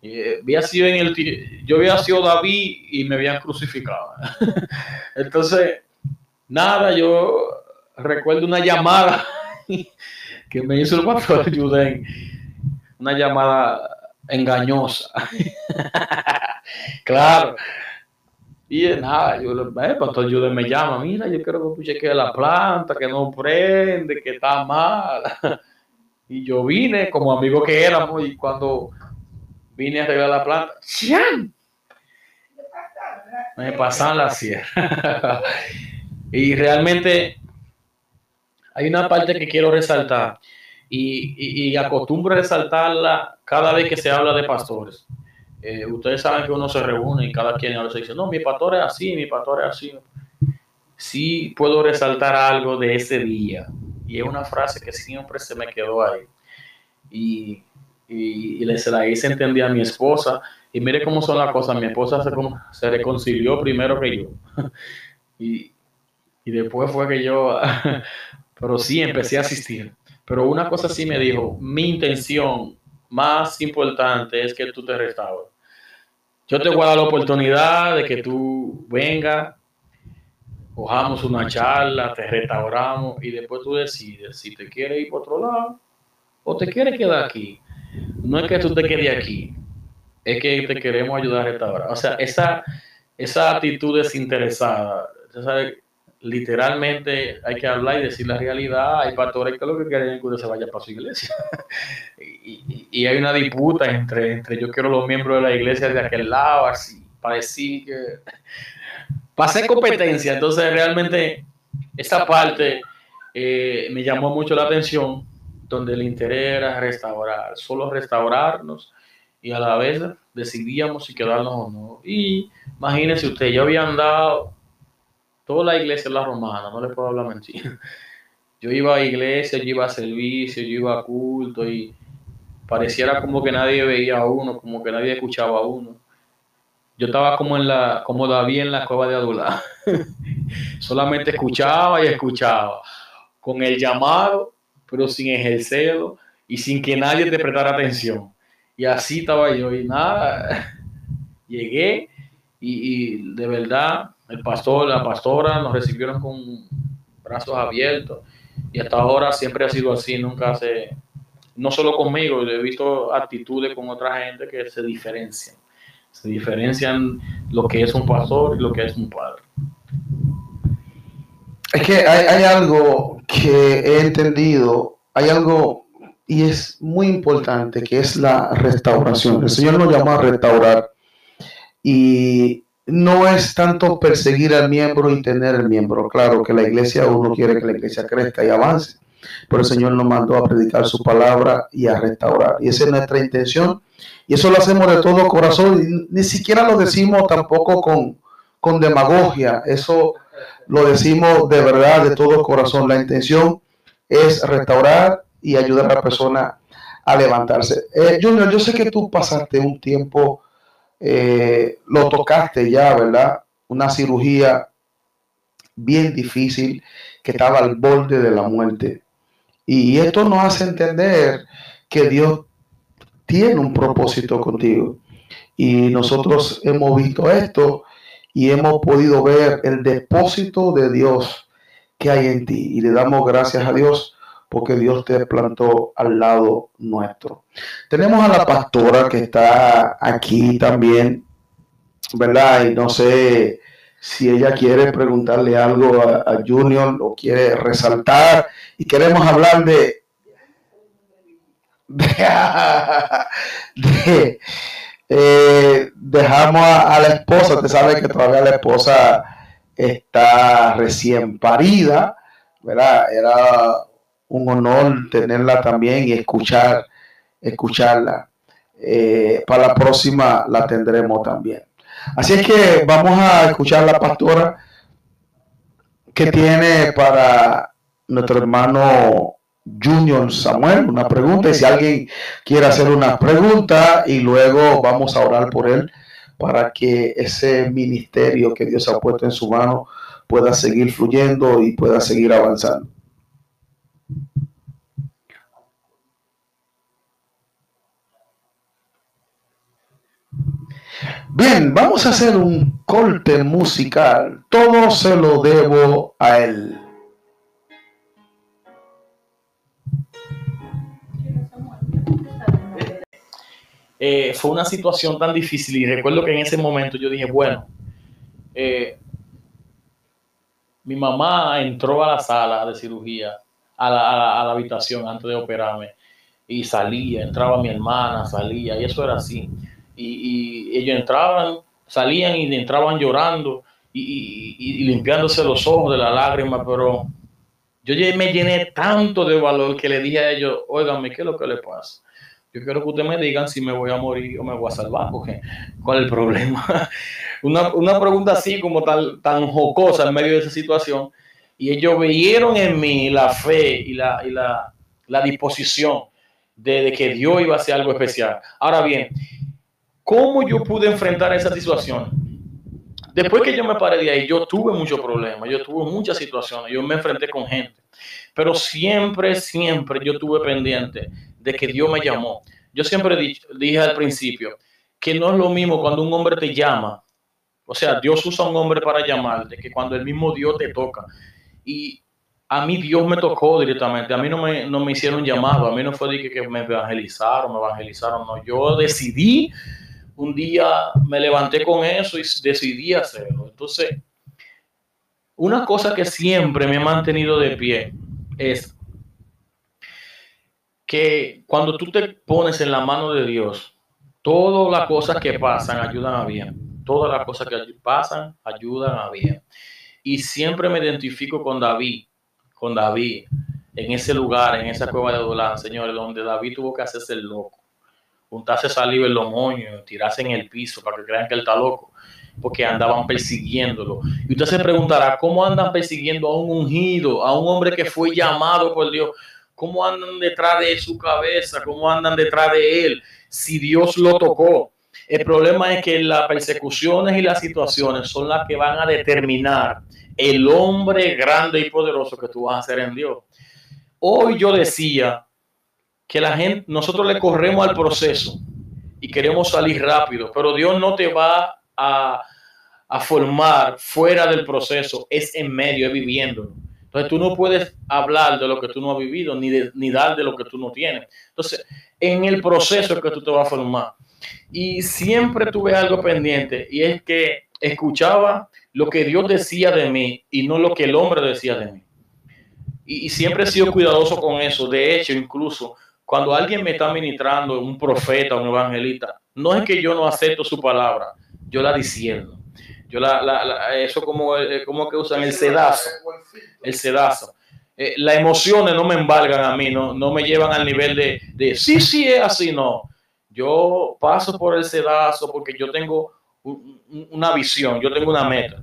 S2: Eh, había sido en el, yo había sido David y me habían crucificado. Entonces, nada, yo recuerdo una llamada que me hizo el pastor Juden, una llamada engañosa. claro. Y nada, yo le eh, pastor me llama, mira, yo quiero que cheque la planta, que no prende, que está mal. Y yo vine como amigo que éramos y cuando vine a arreglar la planta, me pasan la sierra. y realmente hay una parte que quiero resaltar y, y, acostumbro a resaltarla cada vez que se habla de pastores. Eh, ustedes saben que uno se reúne y cada quien se dice, no, mi pastor es así, mi pastor es así. Sí puedo resaltar algo de ese día y es una frase que siempre se me quedó ahí. Y, y, y se la hice entender a mi esposa y mire cómo son las cosas. Mi esposa se, se reconcilió primero que yo. y, y después fue que yo pero sí empecé a asistir. Pero una cosa sí me dijo, mi intención más importante es que tú te restaures. Yo te voy a dar la oportunidad de que tú vengas, cojamos una charla, te restauramos y después tú decides si te quieres ir por otro lado o te quieres quedar aquí. No es que tú te quedes aquí, es que te queremos ayudar a restaurar. O sea, esa, esa actitud desinteresada, ¿sabes? Literalmente hay que hablar y decir la realidad. Hay pastores que lo que quieren que se vaya para su iglesia. y, hay una disputa entre, entre yo quiero los miembros de la iglesia de aquel lado, así, para decir que. Para hacer competencia. Entonces, realmente, esta parte eh, me llamó mucho la atención, donde el interés era restaurar, solo restaurarnos y a la vez decidíamos si quedarnos o no. Y imagínense usted, yo había andado toda la iglesia es la romana, no le puedo hablar mentira. Yo iba a iglesia, yo iba a servicio, yo iba a culto y pareciera como que nadie veía a uno, como que nadie escuchaba a uno. Yo estaba como en la, como David en la cueva de Adulá. Solamente escuchaba y escuchaba, con el llamado, pero sin ejercerlo y sin que nadie te prestara atención. Y así estaba yo y nada, llegué y, y de verdad el pastor, la pastora nos recibieron con brazos abiertos y hasta ahora siempre ha sido así, nunca se, no solo conmigo, he visto actitudes con otra gente que se diferencian, se diferencian lo que es un pastor y lo que es un padre.
S1: Es que hay, hay algo que he entendido, hay algo y es muy importante que es la restauración. El Señor nos llamó a restaurar y no es tanto perseguir al miembro y tener el miembro. Claro que la iglesia, uno quiere que la iglesia crezca y avance, pero el Señor nos mandó a predicar su palabra y a restaurar. Y esa es nuestra intención. Y eso lo hacemos de todo corazón. Ni siquiera lo decimos tampoco con, con demagogia. Eso lo decimos de verdad, de todo corazón. La intención es restaurar y ayudar a la persona a levantarse. Eh, Junior, yo sé que tú pasaste un tiempo eh, lo tocaste ya, ¿verdad? Una cirugía bien difícil que estaba al borde de la muerte. Y esto nos hace entender que Dios tiene un propósito contigo. Y nosotros hemos visto esto y hemos podido ver el depósito de Dios que hay en ti. Y le damos gracias a Dios porque Dios te plantó al lado nuestro. Tenemos a la pastora que está aquí también, ¿verdad? Y no sé si ella quiere preguntarle algo a, Junior o quiere resaltar y queremos hablar de, eh, dejamos a, a, la esposa, te sabes que todavía la esposa está recién parida, ¿verdad? Era un honor tenerla también y escuchar, escucharla. Eh, para la próxima la tendremos también. Así es que vamos a escuchar la pastora que tiene para nuestro hermano Junior Samuel una pregunta. Y si alguien quiere hacer una pregunta y luego vamos a orar por él para que ese ministerio que Dios ha puesto en su mano pueda seguir fluyendo y pueda seguir avanzando. Bien, vamos a hacer un corte musical. Todo se lo debo a él.
S2: Eh, fue una situación tan difícil y recuerdo que en ese momento yo dije, bueno, eh, mi mamá entró a la sala de cirugía, a la, a la habitación antes de operarme y salía, entraba mi hermana, salía y eso era así y, ellos entraban, salían y entraban llorando y, limpiándose los ojos de la lágrima, pero yo me llené tanto de valor que le dije a ellos, óigame, ¿qué es lo que le pasa? Yo quiero que ustedes me digan si me voy a morir o me voy a salvar, porque ¿cuál es el problema? una, pregunta así como tan, tan jocosa en medio de esa situación. Y ellos vieron en mí la fe y la, y la, la disposición de, de, que Dios iba a hacer algo especial. Ahora bien, ¿Cómo yo pude enfrentar esa situación? Después que yo me paré de ahí, yo tuve muchos problemas, yo tuve muchas situaciones, yo me enfrenté con gente, pero siempre, siempre yo tuve pendiente de que Dios me llamó. Yo siempre dije al principio que no es lo mismo cuando un hombre te llama, o sea, Dios usa a un hombre para llamarte, que cuando el mismo Dios te toca. Y a mí Dios me tocó directamente, a mí no me, no me hicieron llamado, a mí no fue de que, que me evangelizaron, me evangelizaron, no, yo decidí un día me levanté con eso y decidí hacerlo. Entonces, una cosa que siempre me ha mantenido de pie es que cuando tú te pones en la mano de Dios, todas las cosas que pasan ayudan a bien. Todas las cosas que pasan ayudan a bien. Y siempre me identifico con David, con David, en ese lugar, en esa cueva de Adulán, señores, donde David tuvo que hacerse el loco juntarse saliva en los moños, tirarse en el piso para que crean que él está loco, porque andaban persiguiéndolo. Y usted se preguntará, ¿cómo andan persiguiendo a un ungido, a un hombre que fue llamado por Dios? ¿Cómo andan detrás de su cabeza? ¿Cómo andan detrás de él? Si Dios lo tocó. El problema es que las persecuciones y las situaciones son las que van a determinar el hombre grande y poderoso que tú vas a ser en Dios. Hoy yo decía, que la gente, nosotros le corremos al proceso y queremos salir rápido, pero Dios no te va a, formar fuera del proceso, es en medio, es viviéndolo. Entonces tú no puedes hablar de lo que tú no has vivido, ni, ni dar de lo que tú no tienes. Entonces, en el proceso es que tú te vas a formar. Y siempre tuve algo pendiente, y es que escuchaba lo que Dios decía de mí y no lo que el hombre decía de mí. y siempre he sido cuidadoso con eso. De hecho, incluso cuando alguien me está ministrando, un profeta, un evangelista, no es que yo no acepto su palabra, yo la diciendo. Yo la, eso como, eh, como que usan el sedazo, el sedazo. Eh, las emociones no me embargan a mí, no, no me llevan al nivel de, de sí, sí es así, no. Yo paso por el sedazo porque yo tengo una visión, yo tengo una meta.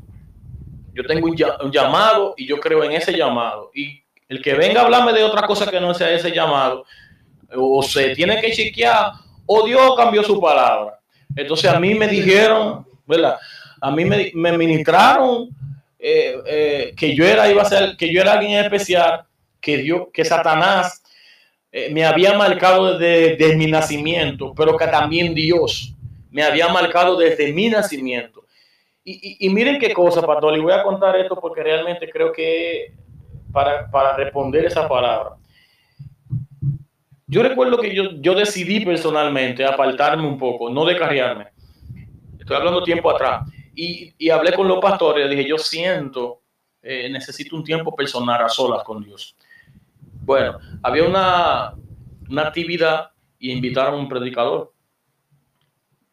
S2: Yo tengo un, un llamado y yo creo en ese llamado. Y el que venga a hablarme de otra cosa que no sea ese llamado, o se tiene que chequear, o Dios cambió su palabra. Entonces a mí me dijeron, ¿verdad? A mí me, me ministraron eh, eh, que yo era, iba a ser, que yo era alguien especial, que Dios, que Satanás eh, me había marcado desde, mi nacimiento, pero que también Dios me había marcado desde mi nacimiento. Y, y, miren qué cosa, Pastor, y voy a contar esto porque realmente creo que para, para responder esa palabra. Yo recuerdo que yo, yo decidí personalmente apartarme un poco, no descarriarme. Estoy hablando tiempo atrás. Y, y hablé con los pastores, dije, yo siento, eh, necesito un tiempo personal a solas con Dios. Bueno, había una, una actividad y invitaron a un predicador.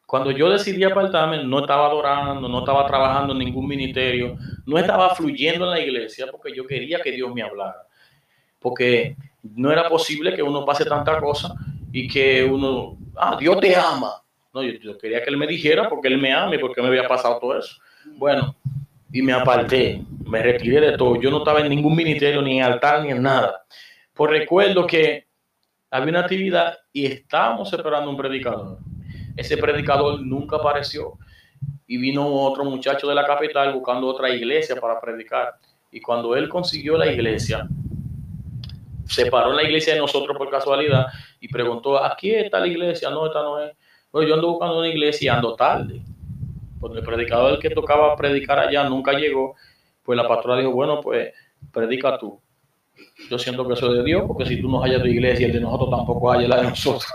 S2: Cuando yo decidí apartarme, no estaba adorando, no estaba trabajando en ningún ministerio, no estaba fluyendo en la iglesia porque yo quería que Dios me hablara. Porque no era posible que uno pase tanta cosa y que uno, ah, Dios te ama. No, yo, quería que él me dijera porque él me ama y porque me había pasado todo eso. Bueno, y me aparté, me retiré de todo. Yo no estaba en ningún ministerio, ni en altar, ni en nada. Pues recuerdo que había una actividad y estábamos esperando un predicador. Ese predicador nunca apareció. y vino otro muchacho de la capital buscando otra iglesia para predicar. Y cuando él consiguió la iglesia, se paró en la iglesia de nosotros por casualidad y preguntó, ¿aquí está la iglesia? No, esta no es. Pues yo ando buscando una iglesia y ando tarde. Porque el predicador que tocaba predicar allá nunca llegó. Pues la pastora dijo, bueno, pues predica tú. Yo siento que eso es de Dios, porque si tú no hallas tu iglesia, el de nosotros tampoco haya la de nosotros.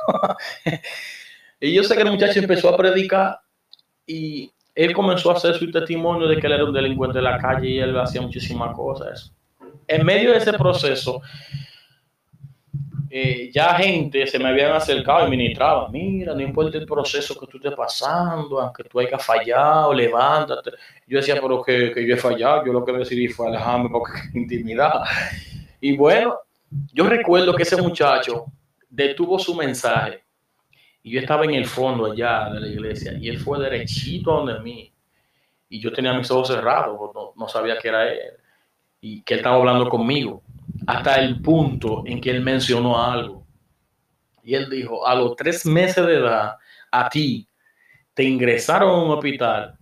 S2: y yo sé que el muchacho empezó a predicar y él comenzó a hacer su testimonio de que él era un delincuente de la calle y él hacía muchísimas cosas. En medio de ese proceso, eh, ya gente se me habían acercado y ministraba, mira, no importa el proceso que tú estés pasando, aunque tú hayas fallado, levántate. Yo decía, pero que, que yo he fallado, yo lo que decidí fue alejarme porque intimidad. Y bueno, yo recuerdo que ese muchacho detuvo su mensaje y yo estaba en el fondo allá de la iglesia y él fue derechito donde mí. Y yo tenía mis ojos cerrados, no, no sabía que era él y que él estaba hablando conmigo. Hasta el punto en que él mencionó algo. Y él dijo, a los tres meses de edad, a ti te ingresaron a un hospital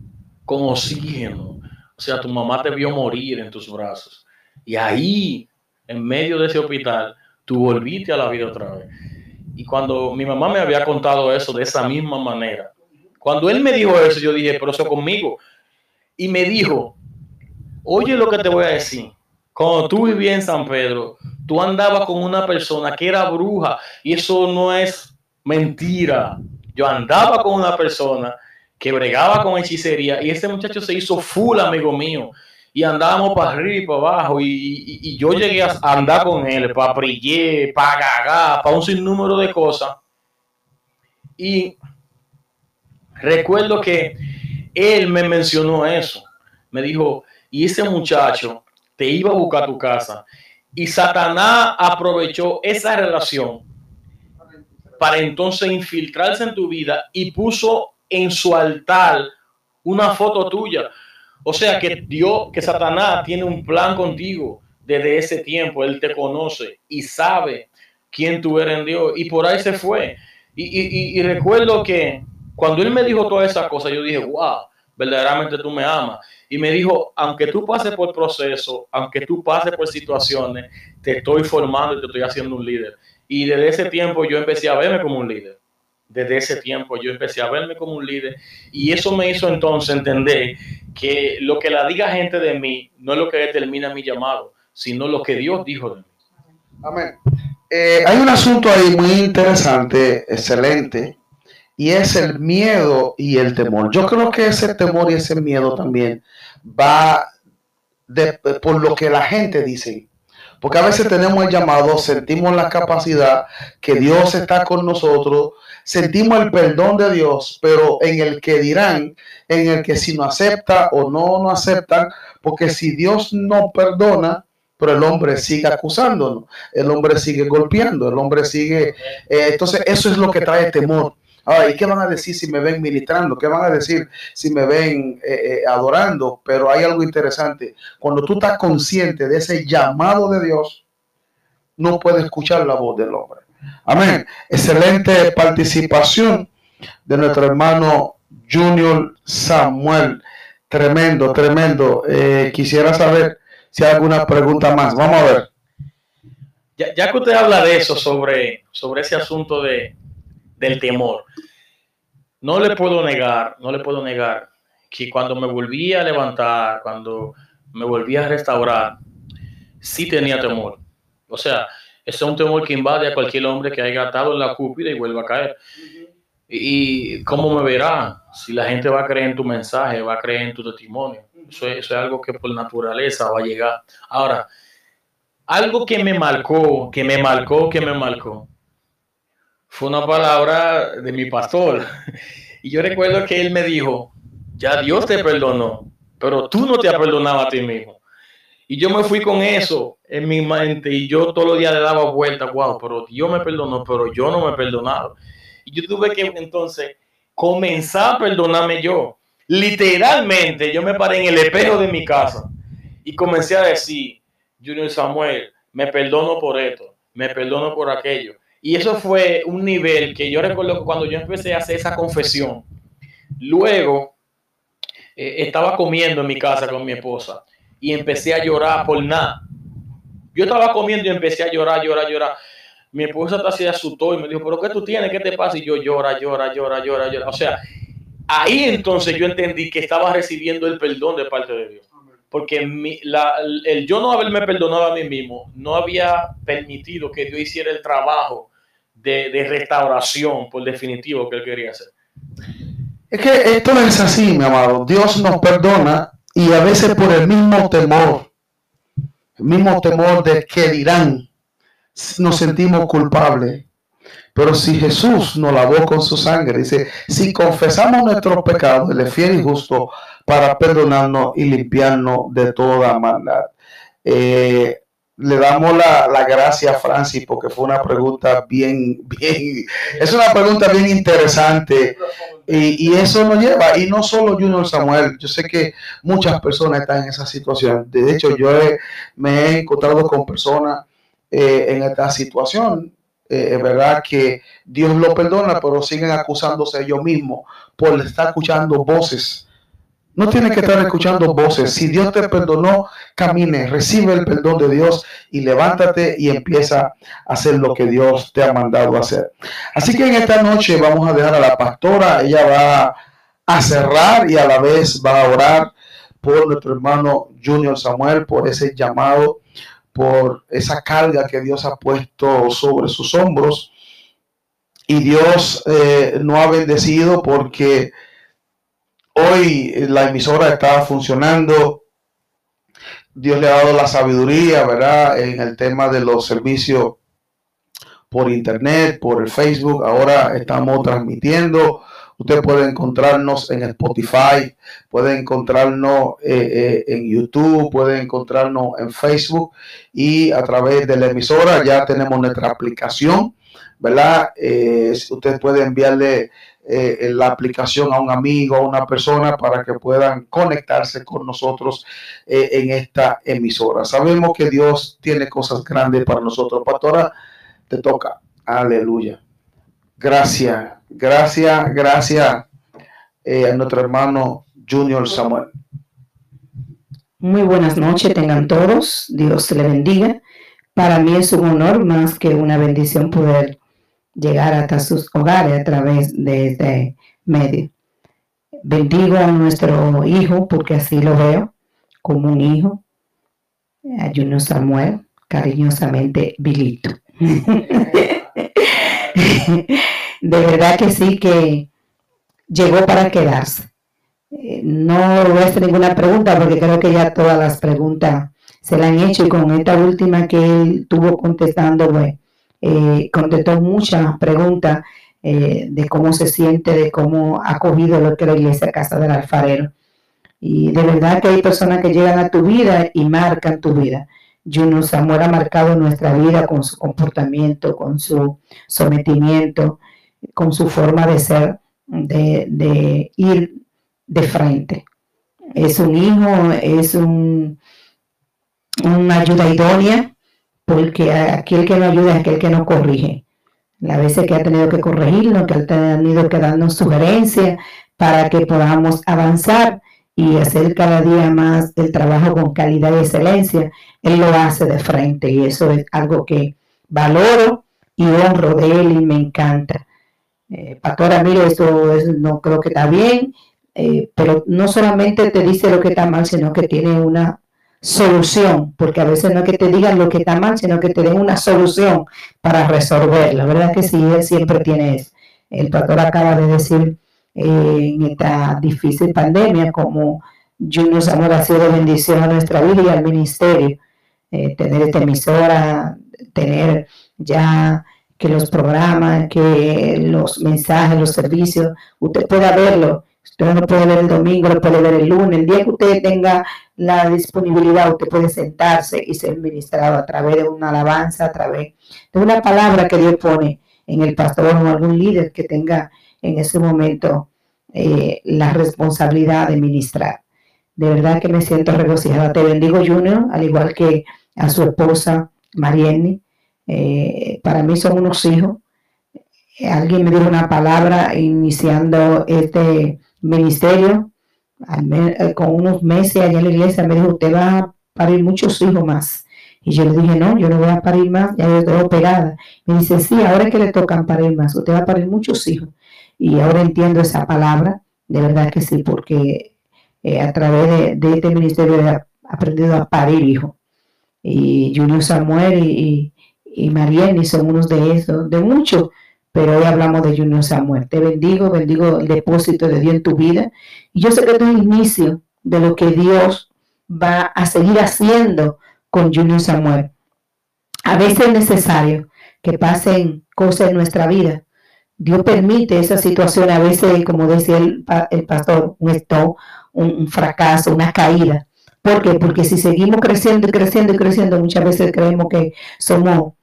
S2: con oxígeno. O sea, tu mamá te vio morir en tus brazos. Y ahí, en medio de ese hospital, tú volviste a la vida otra vez. Y cuando mi mamá me había contado eso de esa misma manera, cuando él me dijo eso, yo dije, pero eso conmigo. Y me dijo, oye lo que te voy a decir. Cuando tú vivías en San Pedro, tú andabas con una persona que era bruja y eso no es mentira. Yo andaba con una persona que bregaba con hechicería y ese muchacho se hizo full amigo mío y andábamos para arriba y para abajo. Y, yo llegué a andar con él para brillar, para gagar, para un sinnúmero de cosas. Y recuerdo que él me mencionó eso. Me dijo, y ese muchacho te iba a buscar tu casa. Y Satanás aprovechó esa relación para entonces infiltrarse en tu vida y puso en su altar una foto tuya. O sea que Dios, que Satanás tiene un plan contigo desde ese tiempo. Él te conoce y sabe quién tú eres en Dios. Y por ahí se fue. Y, recuerdo que cuando él me dijo todas esas cosas, yo dije, wow, verdaderamente tú me amas. Y me dijo, aunque tú pases por procesos, aunque tú pases por situaciones, te estoy formando y te estoy haciendo un líder. Y desde ese tiempo yo empecé a verme como un líder desde ese tiempo yo empecé a verme como un líder y eso me hizo entonces entender que lo que la diga gente de mí no es lo que determina mi llamado, sino lo que Dios dijo de mí.
S1: Amén. Eh, hay un asunto ahí muy interesante, excelente, y es el miedo y el temor. Yo creo que ese temor y ese miedo también va por lo que la gente dice. Porque a veces tenemos el llamado, sentimos la capacidad que Dios está con nosotros, sentimos el perdón de Dios, pero en el que dirán, en el que si no acepta o no no aceptan, porque si Dios no perdona, pero el hombre sigue acusándonos, el hombre sigue golpeando, el hombre sigue... Eh, entonces eso es lo que trae temor. Ahora, ¿y qué van a decir si me ven ministrando? ¿Qué van a decir si me ven eh, eh, adorando? Pero hay algo interesante. Cuando tú estás consciente de ese llamado de Dios, no puedes escuchar la voz del hombre. Amén. Excelente participación de nuestro hermano Junior Samuel. Tremendo, tremendo. Eh, quisiera saber si hay alguna pregunta más. Vamos a ver.
S2: Ya, ya que usted habla de eso, sobre, sobre ese asunto de, del temor. No le puedo negar, no le puedo negar que cuando me volví a levantar, cuando me volví a restaurar, sí tenía temor. O sea, es un temor que invade a cualquier hombre que haya atado en la cúpida y vuelva a caer. ¿Y cómo me verá? Si la gente va a creer en tu mensaje, va a creer en tu testimonio. Eso es, eso es algo que por naturaleza va a llegar. Ahora, algo que me marcó, que me marcó, que me marcó, fue una palabra de mi pastor. Y yo recuerdo que él me dijo, ya Dios te perdonó, pero tú no te has perdonado a ti mismo. Y yo me fui con eso en mi mente y yo todos los días le daba vuelta, wow, pero Dios me perdonó, pero yo no me he perdonado. Y yo tuve que entonces comenzar a perdonarme yo. Literalmente yo me paré en el espejo de mi casa y comencé a decir, Junior Samuel, me perdono por esto, me perdono por aquello. Y eso fue un nivel que yo recuerdo cuando yo empecé a hacer esa confesión. Luego, eh, estaba comiendo en mi casa con mi esposa y empecé a llorar por nada. Yo estaba comiendo y empecé a llorar, llorar, llorar. Mi esposa se asustó y me dijo, pero ¿qué tú tienes? ¿Qué te pasa? Y yo llora, llora, llora, llora, llora. O sea, ahí entonces yo entendí que estaba recibiendo el perdón de parte de Dios. Porque el yo no haberme perdonado a mí mismo no había permitido que Dios hiciera el trabajo de, restauración, por definitivo, que él quería hacer.
S1: Es que esto es así, mi amado. Dios nos perdona y a veces por el mismo temor, el mismo temor de que dirán, nos sentimos culpables. Pero si Jesús nos lavó con su sangre, dice, si confesamos nuestros pecados, Él es fiel y justo para perdonarnos y limpiarnos de toda maldad. Eh, le damos la, la, gracia a Francis porque fue una pregunta bien, bien, es una pregunta bien interesante y, y, eso nos lleva, y no solo Junior Samuel, yo sé que muchas personas están en esa situación, de hecho yo me he encontrado con personas eh, en esta situación, eh, es verdad que Dios lo perdona, pero siguen acusándose ellos mismos por estar escuchando voces no tienes que estar escuchando voces. Si Dios te perdonó, camine, recibe el perdón de Dios y levántate y empieza a hacer lo que Dios te ha mandado hacer. Así que en esta noche vamos a dejar a la pastora. Ella va a cerrar y a la vez va a orar por nuestro hermano Junior Samuel, por ese llamado, por esa carga que Dios ha puesto sobre sus hombros. Y Dios eh, no ha bendecido porque Hoy la emisora está funcionando. Dios le ha dado la sabiduría, ¿verdad? En el tema de los servicios por internet, por el Facebook. Ahora estamos transmitiendo. Usted puede encontrarnos en Spotify, puede encontrarnos eh, eh, en YouTube, puede encontrarnos en Facebook y a través de la emisora ya tenemos nuestra aplicación, ¿verdad? Eh, usted puede enviarle eh, la aplicación a un amigo, a una persona para que puedan conectarse con nosotros eh, en esta emisora. Sabemos que Dios tiene cosas grandes para nosotros. Pastora, te toca. Aleluya. Gracias, gracias, gracias a nuestro hermano Junior Samuel.
S3: Muy buenas noches, tengan todos. Dios le bendiga. Para mí es un honor más que una bendición poder llegar hasta sus hogares a través de este medio. Bendigo a nuestro hijo, porque así lo veo, como un hijo, a Juno Samuel, cariñosamente Vilito. de verdad que sí que llegó para quedarse. No voy a hacer ninguna pregunta porque creo que ya todas las preguntas se la han hecho y con esta última que él tuvo contestando, bueno, eh, contestó muchas preguntas eh, de cómo se siente, de cómo ha cogido lo que la iglesia Casa del Alfarero. Y de verdad que hay personas que llegan a tu vida y marcan tu vida. Juno Samuel ha marcado nuestra vida con su comportamiento, con su sometimiento, con su forma de ser, de, de ir de frente. Es un hijo, es un, una ayuda idónea, porque aquel que no ayuda es aquel que no corrige. La veces que ha tenido que corregirnos, que ha tenido que darnos sugerencias para que podamos avanzar y hacer cada día más el trabajo con calidad y excelencia, él lo hace de frente y eso es algo que valoro y honro de él y me encanta. Eh, Pastora, mire, esto no creo que está bien, eh, pero no solamente te dice lo que está mal, sino que tiene una solución, porque a veces no es que te digan lo que está mal, sino que te den una solución para resolver. La verdad que sí, él siempre tiene eso. El pastor acaba de decir eh, en esta difícil pandemia como Junior Samuel ha sido bendición a nuestra vida y al ministerio. Eh, tener esta emisora, tener ya que los programas, que los mensajes, los servicios, usted pueda verlo Usted no puede ver el domingo, lo puede ver el lunes. El día que usted tenga la disponibilidad, usted puede sentarse y ser ministrado a través de una alabanza, a través de una palabra que Dios pone en el pastor o algún líder que tenga en ese momento eh, la responsabilidad de ministrar. De verdad que me siento regocijada. Te bendigo, Junior, al igual que a su esposa, Marienne. Eh, para mí son unos hijos. Alguien me dio una palabra iniciando este ministerio eh, con unos meses allá en la iglesia, me dijo, usted va a parir muchos hijos más. Y yo le dije, no, yo no voy a parir más, ya yo estoy operada. Me dice, sí, ahora es que le tocan parir más, usted va a parir muchos hijos. Y ahora entiendo esa palabra, de verdad que sí, porque eh, a través de, este ministerio he aprendido a parir hijos. Y Julio Samuel y, y, y son unos de esos, de muchos, pero hoy hablamos de Junior Samuel. Te bendigo, bendigo el depósito de Dios en tu vida. Y yo sé que es el inicio de lo que Dios va a seguir haciendo con Junior Samuel. A veces es necesario que pasen cosas en nuestra vida. Dios permite esa situación, a veces, como decía el, pastor, un stop, un, fracaso, una caída. ¿Por qué? Porque si seguimos creciendo y creciendo y creciendo, muchas veces creemos que somos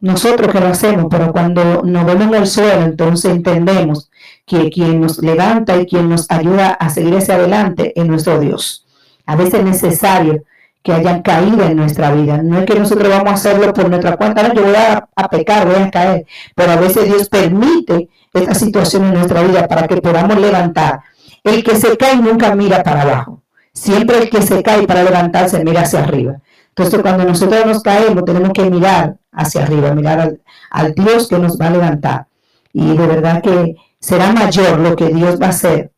S3: nosotros que lo hacemos, pero cuando nos vemos en el suelo, entonces entendemos que quien nos levanta y quien nos ayuda a seguir hacia adelante es nuestro Dios. A veces es necesario que hayan caído en nuestra vida. No es que nosotros vamos a hacerlo por nuestra cuenta, no, yo voy a, pecar, voy a caer, pero a veces Dios permite esta situación en nuestra vida para que podamos levantar. El que se cae nunca mira para abajo. Siempre el que se cae para levantarse mira hacia arriba. Entonces, cuando nosotros nos caemos, tenemos que mirar hacia arriba, mirar al, al Dios que nos va a levantar. Y de verdad que será mayor lo que Dios va a hacer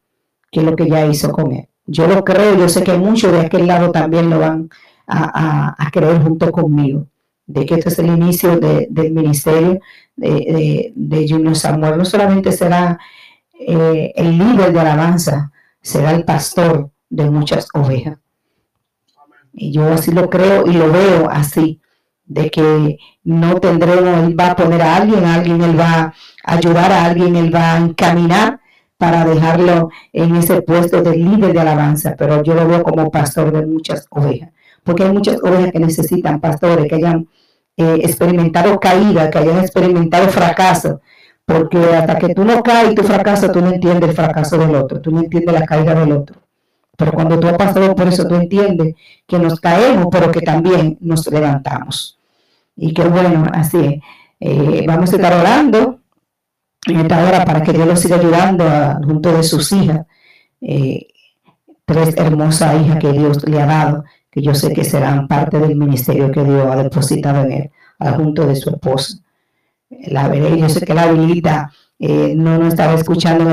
S3: que lo que ya hizo con él. Yo lo creo, yo sé que muchos de aquel lado también lo van a, creer junto conmigo, de que este es el inicio del ministerio de, de, Junior Samuel. No solamente será eh, el líder de alabanza, será el pastor de muchas ovejas. Y yo así lo creo y lo veo así, de que no tendremos, él va a poner a alguien, alguien él va a ayudar a alguien, él va a encaminar para dejarlo en ese puesto de líder de alabanza, pero yo lo veo como pastor de muchas ovejas, porque hay muchas ovejas que necesitan pastores que hayan eh, experimentado caída, que hayan experimentado fracaso, porque hasta que tú no caes y tú fracasas, tú no entiendes el fracaso del otro, tú no entiendes la caída del otro. Pero cuando tú has pasado por eso, tú entiendes que nos caemos, pero que también nos levantamos. Y que bueno, así es. Eh, vamos a estar orando en esta hora para que Dios los siga ayudando junto de sus hijas, eh, tres hermosas hijas que Dios le ha dado, que yo sé que serán parte del ministerio que Dios ha depositado en él, junto de su esposa. La veré, yo sé que la habilita eh, no nos estaba escuchando